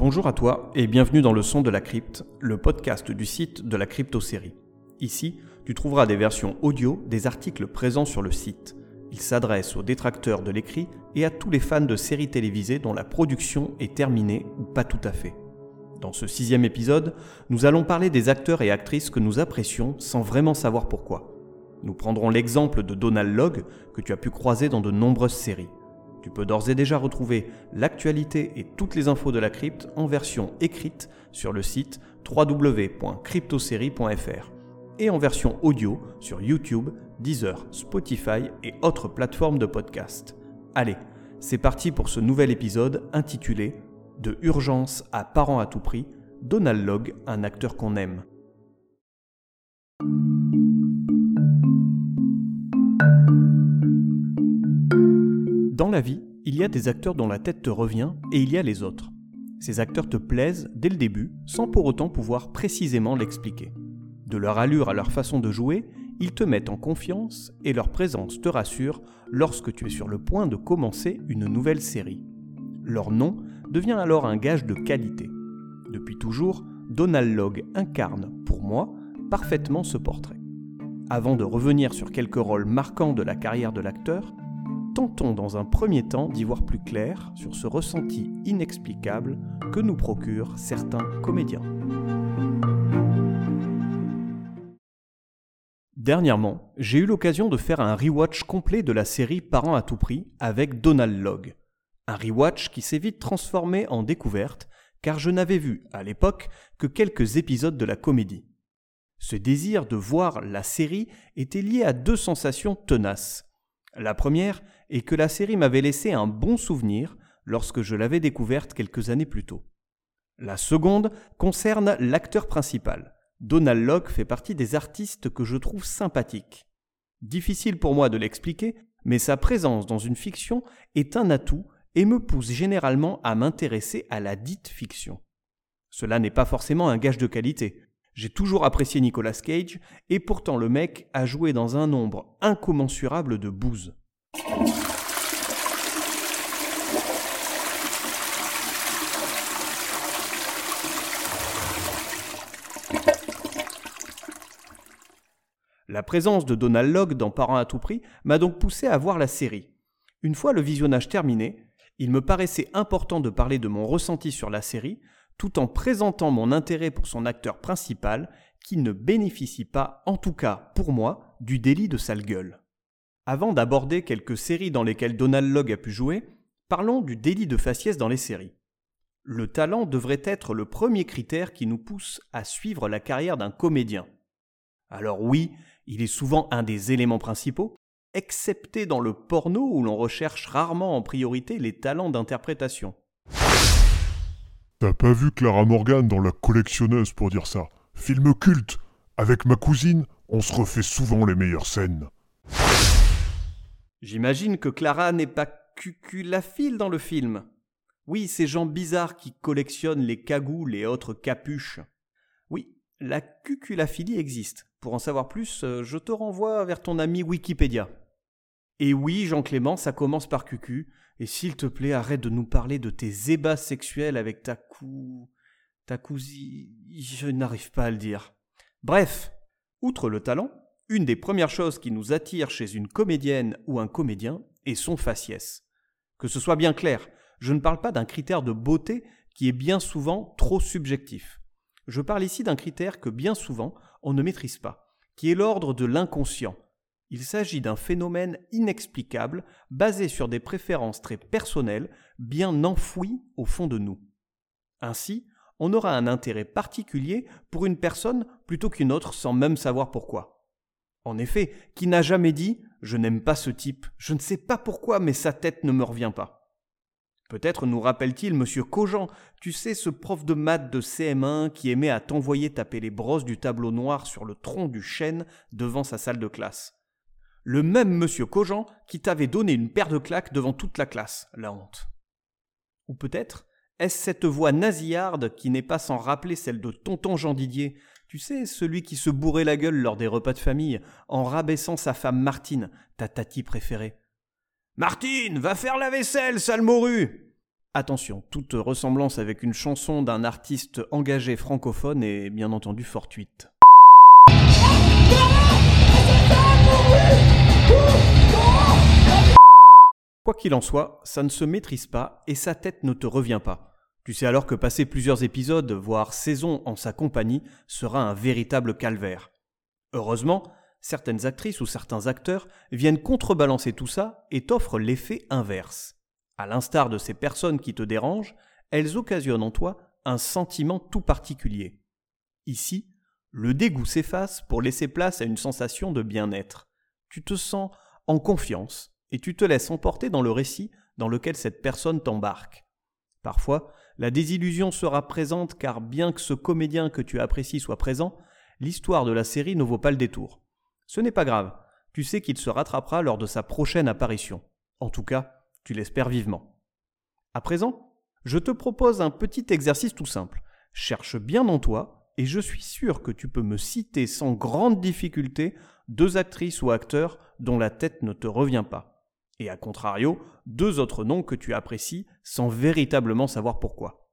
Bonjour à toi et bienvenue dans le son de la crypte, le podcast du site de la crypto-série. Ici, tu trouveras des versions audio des articles présents sur le site. Il s'adresse aux détracteurs de l'écrit et à tous les fans de séries télévisées dont la production est terminée ou pas tout à fait. Dans ce sixième épisode, nous allons parler des acteurs et actrices que nous apprécions sans vraiment savoir pourquoi. Nous prendrons l'exemple de Donald Logg que tu as pu croiser dans de nombreuses séries. Tu peux d'ores et déjà retrouver l'actualité et toutes les infos de la crypte en version écrite sur le site www.cryptosérie.fr et en version audio sur YouTube, Deezer, Spotify et autres plateformes de podcast. Allez, c'est parti pour ce nouvel épisode intitulé De urgence à parents à tout prix, Donald Logg, un acteur qu'on aime. Dans la vie, il y a des acteurs dont la tête te revient et il y a les autres. Ces acteurs te plaisent dès le début sans pour autant pouvoir précisément l'expliquer. De leur allure à leur façon de jouer, ils te mettent en confiance et leur présence te rassure lorsque tu es sur le point de commencer une nouvelle série. Leur nom devient alors un gage de qualité. Depuis toujours, Donald Logg incarne, pour moi, parfaitement ce portrait. Avant de revenir sur quelques rôles marquants de la carrière de l'acteur, tentons dans un premier temps d'y voir plus clair sur ce ressenti inexplicable que nous procurent certains comédiens. Dernièrement, j'ai eu l'occasion de faire un rewatch complet de la série Parents à tout prix avec Donald Logg. Un rewatch qui s'est vite transformé en découverte car je n'avais vu à l'époque que quelques épisodes de la comédie. Ce désir de voir la série était lié à deux sensations tenaces. La première est que la série m'avait laissé un bon souvenir lorsque je l'avais découverte quelques années plus tôt. La seconde concerne l'acteur principal. Donald Locke fait partie des artistes que je trouve sympathiques. Difficile pour moi de l'expliquer, mais sa présence dans une fiction est un atout et me pousse généralement à m'intéresser à la dite fiction. Cela n'est pas forcément un gage de qualité. J'ai toujours apprécié Nicolas Cage, et pourtant le mec a joué dans un nombre incommensurable de bouses. La présence de Donald Logg dans Parents à tout prix m'a donc poussé à voir la série. Une fois le visionnage terminé, il me paraissait important de parler de mon ressenti sur la série, tout en présentant mon intérêt pour son acteur principal, qui ne bénéficie pas, en tout cas pour moi, du délit de sale gueule. Avant d'aborder quelques séries dans lesquelles Donald Logg a pu jouer, parlons du délit de faciès dans les séries. Le talent devrait être le premier critère qui nous pousse à suivre la carrière d'un comédien. Alors oui, il est souvent un des éléments principaux, excepté dans le porno où l'on recherche rarement en priorité les talents d'interprétation. T'as pas vu Clara Morgan dans La collectionneuse pour dire ça? Film culte Avec ma cousine, on se refait souvent les meilleures scènes. J'imagine que Clara n'est pas cuculaphile dans le film. Oui, ces gens bizarres qui collectionnent les cagoules et autres capuches. Oui, la cuculaphilie existe. Pour en savoir plus, euh, je te renvoie vers ton ami Wikipédia. Et oui, Jean-Clément, ça commence par cucu, et s'il te plaît, arrête de nous parler de tes ébats sexuels avec ta cou... ta cousine... Je n'arrive pas à le dire. Bref, outre le talent, une des premières choses qui nous attire chez une comédienne ou un comédien est son faciès. Que ce soit bien clair, je ne parle pas d'un critère de beauté qui est bien souvent trop subjectif. Je parle ici d'un critère que bien souvent on ne maîtrise pas, qui est l'ordre de l'inconscient, il s'agit d'un phénomène inexplicable basé sur des préférences très personnelles, bien enfouies au fond de nous. Ainsi, on aura un intérêt particulier pour une personne plutôt qu'une autre sans même savoir pourquoi. En effet, qui n'a jamais dit Je n'aime pas ce type, je ne sais pas pourquoi, mais sa tête ne me revient pas Peut-être nous rappelle-t-il Monsieur Cogent, tu sais, ce prof de maths de CM1 qui aimait à t'envoyer taper les brosses du tableau noir sur le tronc du chêne devant sa salle de classe. Le même monsieur Cogent qui t'avait donné une paire de claques devant toute la classe, la honte. Ou peut-être est-ce cette voix nasillarde qui n'est pas sans rappeler celle de tonton Jean Didier, tu sais, celui qui se bourrait la gueule lors des repas de famille en rabaissant sa femme Martine, ta tati préférée. Martine, va faire la vaisselle, sale morue Attention, toute ressemblance avec une chanson d'un artiste engagé francophone est bien entendu fortuite. Quoi qu'il en soit, ça ne se maîtrise pas et sa tête ne te revient pas. Tu sais alors que passer plusieurs épisodes, voire saisons en sa compagnie, sera un véritable calvaire. Heureusement, certaines actrices ou certains acteurs viennent contrebalancer tout ça et t'offrent l'effet inverse. À l'instar de ces personnes qui te dérangent, elles occasionnent en toi un sentiment tout particulier. Ici, le dégoût s'efface pour laisser place à une sensation de bien-être. Tu te sens en confiance et tu te laisses emporter dans le récit dans lequel cette personne t'embarque. Parfois, la désillusion sera présente car bien que ce comédien que tu apprécies soit présent, l'histoire de la série ne vaut pas le détour. Ce n'est pas grave, tu sais qu'il se rattrapera lors de sa prochaine apparition. En tout cas, tu l'espères vivement. À présent, je te propose un petit exercice tout simple. Cherche bien en toi, et je suis sûr que tu peux me citer sans grande difficulté deux actrices ou acteurs dont la tête ne te revient pas. Et à contrario, deux autres noms que tu apprécies sans véritablement savoir pourquoi.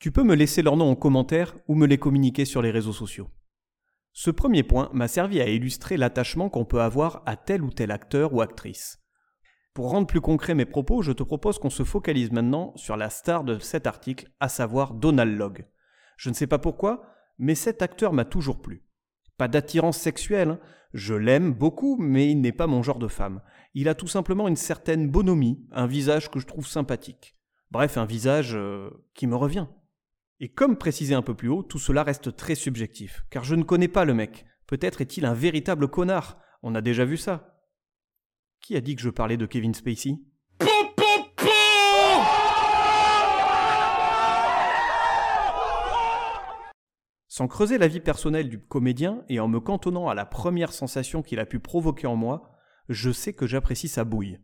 Tu peux me laisser leurs noms en commentaire ou me les communiquer sur les réseaux sociaux. Ce premier point m'a servi à illustrer l'attachement qu'on peut avoir à tel ou tel acteur ou actrice. Pour rendre plus concret mes propos, je te propose qu'on se focalise maintenant sur la star de cet article, à savoir Donald Logg. Je ne sais pas pourquoi, mais cet acteur m'a toujours plu. D'attirance sexuelle, hein. je l'aime beaucoup, mais il n'est pas mon genre de femme. Il a tout simplement une certaine bonhomie, un visage que je trouve sympathique. Bref, un visage euh, qui me revient. Et comme précisé un peu plus haut, tout cela reste très subjectif, car je ne connais pas le mec. Peut-être est-il un véritable connard, on a déjà vu ça. Qui a dit que je parlais de Kevin Spacey? Sans creuser la vie personnelle du comédien et en me cantonnant à la première sensation qu'il a pu provoquer en moi, je sais que j'apprécie sa bouille.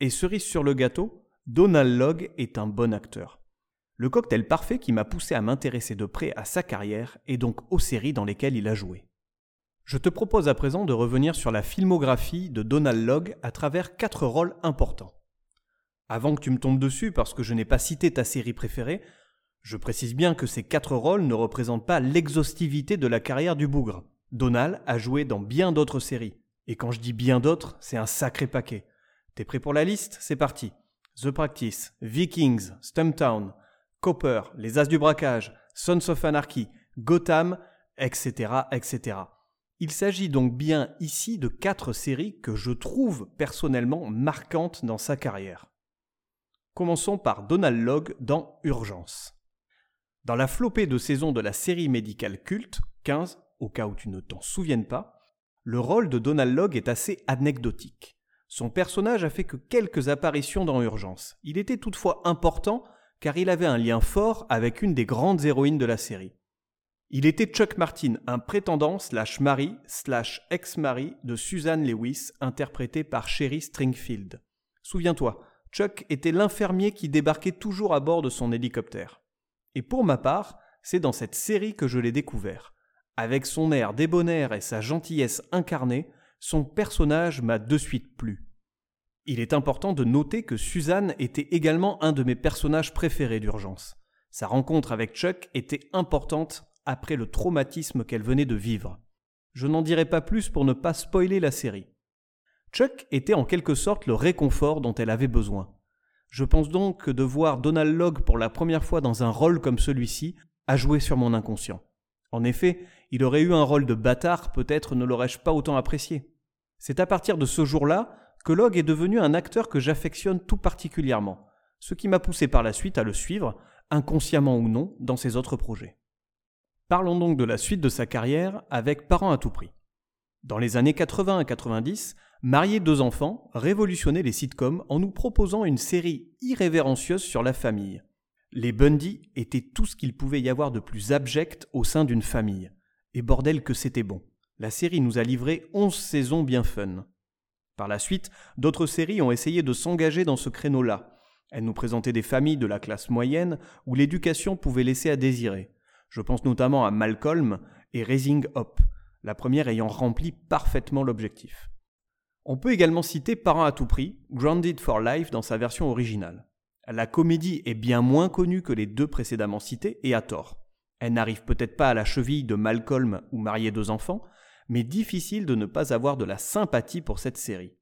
Et cerise sur le gâteau, Donald Logg est un bon acteur. Le cocktail parfait qui m'a poussé à m'intéresser de près à sa carrière et donc aux séries dans lesquelles il a joué. Je te propose à présent de revenir sur la filmographie de Donald Logg à travers quatre rôles importants. Avant que tu me tombes dessus parce que je n'ai pas cité ta série préférée, je précise bien que ces quatre rôles ne représentent pas l'exhaustivité de la carrière du bougre. Donald a joué dans bien d'autres séries. Et quand je dis bien d'autres, c'est un sacré paquet. T'es prêt pour la liste? C'est parti. The Practice, Vikings, Stumptown, Copper, Les As du Braquage, Sons of Anarchy, Gotham, etc., etc. Il s'agit donc bien ici de quatre séries que je trouve personnellement marquantes dans sa carrière. Commençons par Donald Logg dans Urgence. Dans la flopée de saisons de la série médicale culte, 15, au cas où tu ne t'en souviennes pas, le rôle de Donald Logg est assez anecdotique. Son personnage a fait que quelques apparitions dans Urgence. Il était toutefois important car il avait un lien fort avec une des grandes héroïnes de la série. Il était Chuck Martin, un prétendant slash mari slash ex-mari de Suzanne Lewis, interprété par Sherry Stringfield. Souviens-toi, Chuck était l'infirmier qui débarquait toujours à bord de son hélicoptère. Et pour ma part, c'est dans cette série que je l'ai découvert. Avec son air débonnaire et sa gentillesse incarnée, son personnage m'a de suite plu. Il est important de noter que Suzanne était également un de mes personnages préférés d'urgence. Sa rencontre avec Chuck était importante après le traumatisme qu'elle venait de vivre. Je n'en dirai pas plus pour ne pas spoiler la série. Chuck était en quelque sorte le réconfort dont elle avait besoin. Je pense donc que de voir Donald Logg pour la première fois dans un rôle comme celui-ci a joué sur mon inconscient. En effet, il aurait eu un rôle de bâtard, peut-être ne l'aurais-je pas autant apprécié. C'est à partir de ce jour-là que Logg est devenu un acteur que j'affectionne tout particulièrement, ce qui m'a poussé par la suite à le suivre, inconsciemment ou non, dans ses autres projets. Parlons donc de la suite de sa carrière avec Parents à tout prix. Dans les années 80 à 90, Marier deux enfants révolutionnait les sitcoms en nous proposant une série irrévérencieuse sur la famille. Les Bundy étaient tout ce qu'il pouvait y avoir de plus abject au sein d'une famille. Et bordel que c'était bon. La série nous a livré 11 saisons bien fun. Par la suite, d'autres séries ont essayé de s'engager dans ce créneau-là. Elles nous présentaient des familles de la classe moyenne où l'éducation pouvait laisser à désirer. Je pense notamment à Malcolm et Raising Up, la première ayant rempli parfaitement l'objectif. On peut également citer Parents à tout prix, Grounded for Life dans sa version originale. La comédie est bien moins connue que les deux précédemment cités, et à tort. Elle n'arrive peut-être pas à la cheville de Malcolm ou Marier deux enfants, mais difficile de ne pas avoir de la sympathie pour cette série.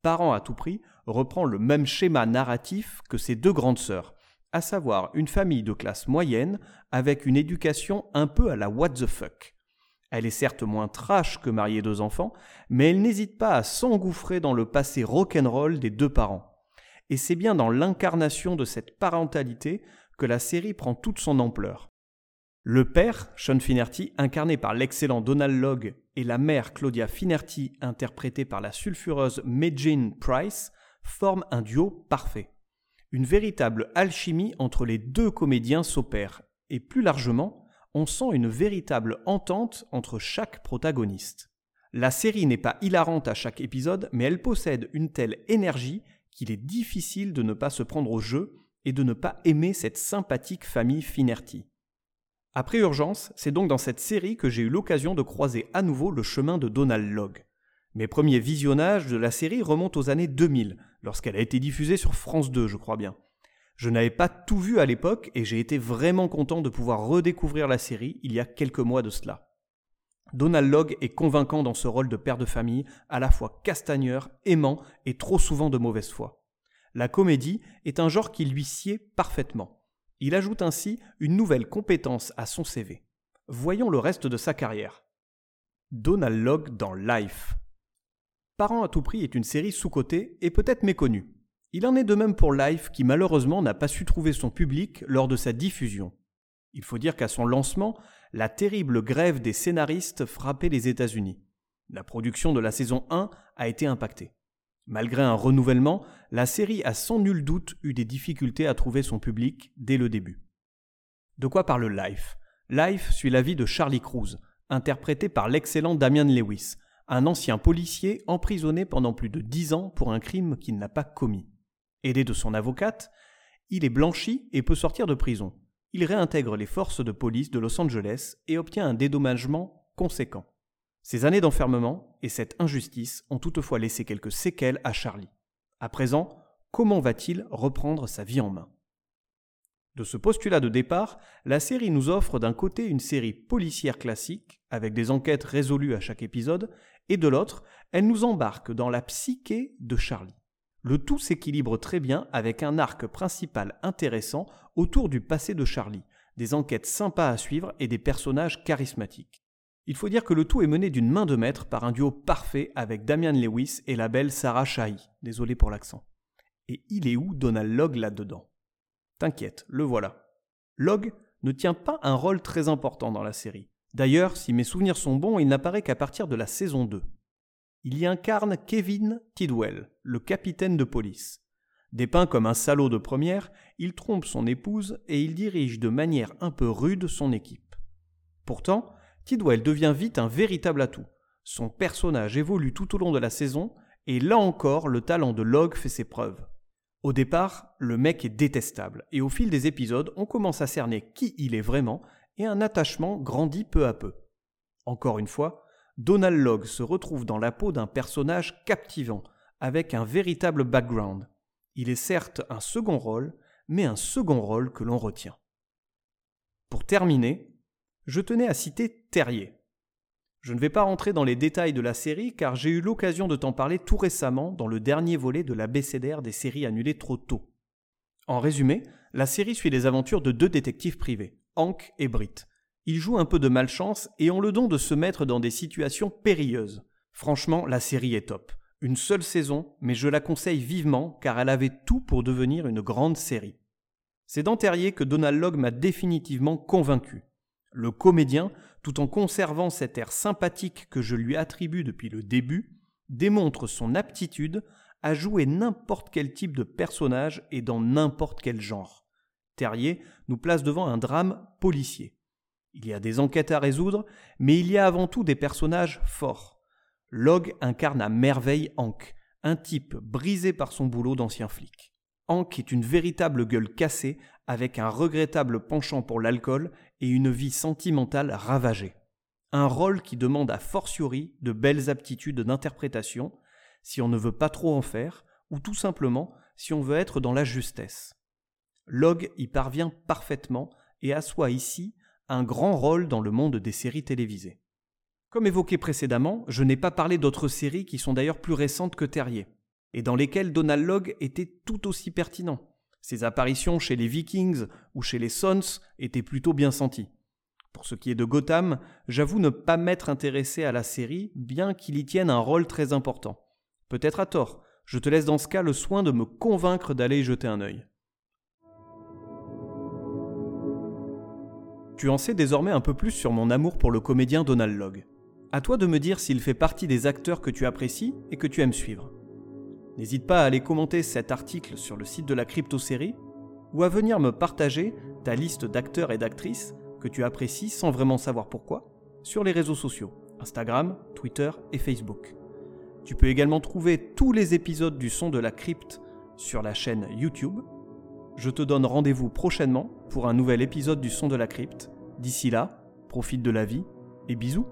Parents à tout prix reprend le même schéma narratif que ses deux grandes sœurs, à savoir une famille de classe moyenne avec une éducation un peu à la what the fuck. Elle est certes moins trash que marier deux enfants, mais elle n'hésite pas à s'engouffrer dans le passé rock'n'roll des deux parents. Et c'est bien dans l'incarnation de cette parentalité que la série prend toute son ampleur. Le père, Sean Finerty, incarné par l'excellent Donald Logg, et la mère, Claudia Finerty, interprétée par la sulfureuse Megin Price, forment un duo parfait. Une véritable alchimie entre les deux comédiens s'opère, et plus largement, on sent une véritable entente entre chaque protagoniste. La série n'est pas hilarante à chaque épisode, mais elle possède une telle énergie qu'il est difficile de ne pas se prendre au jeu et de ne pas aimer cette sympathique famille Finerty. Après Urgence, c'est donc dans cette série que j'ai eu l'occasion de croiser à nouveau le chemin de Donald Logg. Mes premiers visionnages de la série remontent aux années 2000, lorsqu'elle a été diffusée sur France 2, je crois bien. Je n'avais pas tout vu à l'époque et j'ai été vraiment content de pouvoir redécouvrir la série il y a quelques mois de cela. Donald Logg est convaincant dans ce rôle de père de famille, à la fois castagneur, aimant et trop souvent de mauvaise foi. La comédie est un genre qui lui sied parfaitement. Il ajoute ainsi une nouvelle compétence à son CV. Voyons le reste de sa carrière. Donald Logg dans Life. Parents à tout prix est une série sous-cotée et peut-être méconnue. Il en est de même pour Life qui malheureusement n'a pas su trouver son public lors de sa diffusion. Il faut dire qu'à son lancement, la terrible grève des scénaristes frappait les États-Unis. La production de la saison 1 a été impactée. Malgré un renouvellement, la série a sans nul doute eu des difficultés à trouver son public dès le début. De quoi parle Life? Life suit la vie de Charlie Cruz, interprété par l'excellent Damian Lewis, un ancien policier emprisonné pendant plus de dix ans pour un crime qu'il n'a pas commis. Aidé de son avocate, il est blanchi et peut sortir de prison. Il réintègre les forces de police de Los Angeles et obtient un dédommagement conséquent. Ces années d'enfermement et cette injustice ont toutefois laissé quelques séquelles à Charlie. À présent, comment va-t-il reprendre sa vie en main? De ce postulat de départ, la série nous offre d'un côté une série policière classique, avec des enquêtes résolues à chaque épisode, et de l'autre, elle nous embarque dans la psyché de Charlie. Le tout s'équilibre très bien avec un arc principal intéressant autour du passé de Charlie, des enquêtes sympas à suivre et des personnages charismatiques. Il faut dire que le tout est mené d'une main de maître par un duo parfait avec Damian Lewis et la belle Sarah Shahi. Désolé pour l'accent. Et il est où Donald Logg là-dedans? T'inquiète, le voilà. Logg ne tient pas un rôle très important dans la série. D'ailleurs, si mes souvenirs sont bons, il n'apparaît qu'à partir de la saison 2. Il y incarne Kevin Tidwell, le capitaine de police. Dépeint comme un salaud de première, il trompe son épouse et il dirige de manière un peu rude son équipe. Pourtant, Tidwell devient vite un véritable atout. Son personnage évolue tout au long de la saison, et là encore, le talent de Log fait ses preuves. Au départ, le mec est détestable, et au fil des épisodes, on commence à cerner qui il est vraiment, et un attachement grandit peu à peu. Encore une fois, Donald Log se retrouve dans la peau d'un personnage captivant, avec un véritable background. Il est certes un second rôle, mais un second rôle que l'on retient. Pour terminer, je tenais à citer Terrier. Je ne vais pas rentrer dans les détails de la série car j'ai eu l'occasion de t'en parler tout récemment dans le dernier volet de la BCDR des séries annulées trop tôt. En résumé, la série suit les aventures de deux détectives privés, Hank et Britt. Ils jouent un peu de malchance et ont le don de se mettre dans des situations périlleuses. Franchement, la série est top. Une seule saison, mais je la conseille vivement car elle avait tout pour devenir une grande série. C'est dans Terrier que Donald Logg m'a définitivement convaincu. Le comédien, tout en conservant cet air sympathique que je lui attribue depuis le début, démontre son aptitude à jouer n'importe quel type de personnage et dans n'importe quel genre. Terrier nous place devant un drame policier. Il y a des enquêtes à résoudre, mais il y a avant tout des personnages forts. Log incarne à merveille Hank, un type brisé par son boulot d'ancien flic. Hank est une véritable gueule cassée, avec un regrettable penchant pour l'alcool et une vie sentimentale ravagée. Un rôle qui demande à fortiori de belles aptitudes d'interprétation, si on ne veut pas trop en faire, ou tout simplement si on veut être dans la justesse. Log y parvient parfaitement et assoit ici un grand rôle dans le monde des séries télévisées. Comme évoqué précédemment, je n'ai pas parlé d'autres séries qui sont d'ailleurs plus récentes que Terrier, et dans lesquelles Donald Log était tout aussi pertinent. Ses apparitions chez les Vikings ou chez les Sons étaient plutôt bien senties. Pour ce qui est de Gotham, j'avoue ne pas m'être intéressé à la série, bien qu'il y tienne un rôle très important. Peut-être à tort, je te laisse dans ce cas le soin de me convaincre d'aller y jeter un œil. Tu en sais désormais un peu plus sur mon amour pour le comédien Donald Logg. À toi de me dire s'il fait partie des acteurs que tu apprécies et que tu aimes suivre. N'hésite pas à aller commenter cet article sur le site de la crypto-série ou à venir me partager ta liste d'acteurs et d'actrices que tu apprécies sans vraiment savoir pourquoi sur les réseaux sociaux, Instagram, Twitter et Facebook. Tu peux également trouver tous les épisodes du son de la crypte sur la chaîne YouTube. Je te donne rendez-vous prochainement pour un nouvel épisode du son de la crypte. D'ici là, profite de la vie et bisous